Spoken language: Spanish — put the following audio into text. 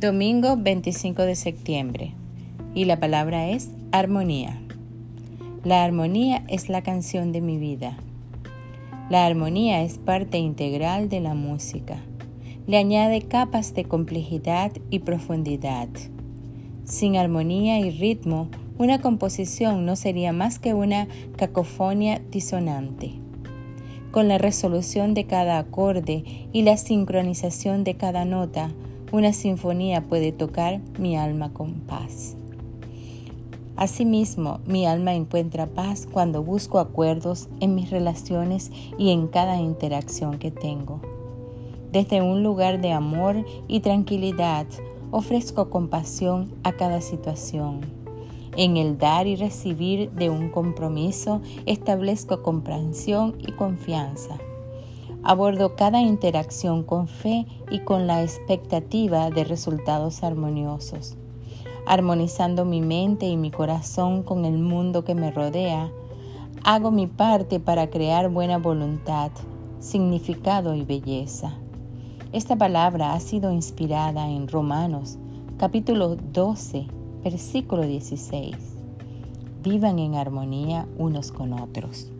Domingo 25 de septiembre. Y la palabra es armonía. La armonía es la canción de mi vida. La armonía es parte integral de la música. Le añade capas de complejidad y profundidad. Sin armonía y ritmo, una composición no sería más que una cacofonía disonante con la resolución de cada acorde y la sincronización de cada nota, una sinfonía puede tocar mi alma con paz. Asimismo, mi alma encuentra paz cuando busco acuerdos en mis relaciones y en cada interacción que tengo. Desde un lugar de amor y tranquilidad, ofrezco compasión a cada situación en el dar y recibir de un compromiso establezco comprensión y confianza. Abordo cada interacción con fe y con la expectativa de resultados armoniosos. Armonizando mi mente y mi corazón con el mundo que me rodea, hago mi parte para crear buena voluntad, significado y belleza. Esta palabra ha sido inspirada en Romanos capítulo 12 Versículo 16. Vivan en armonía unos con otros.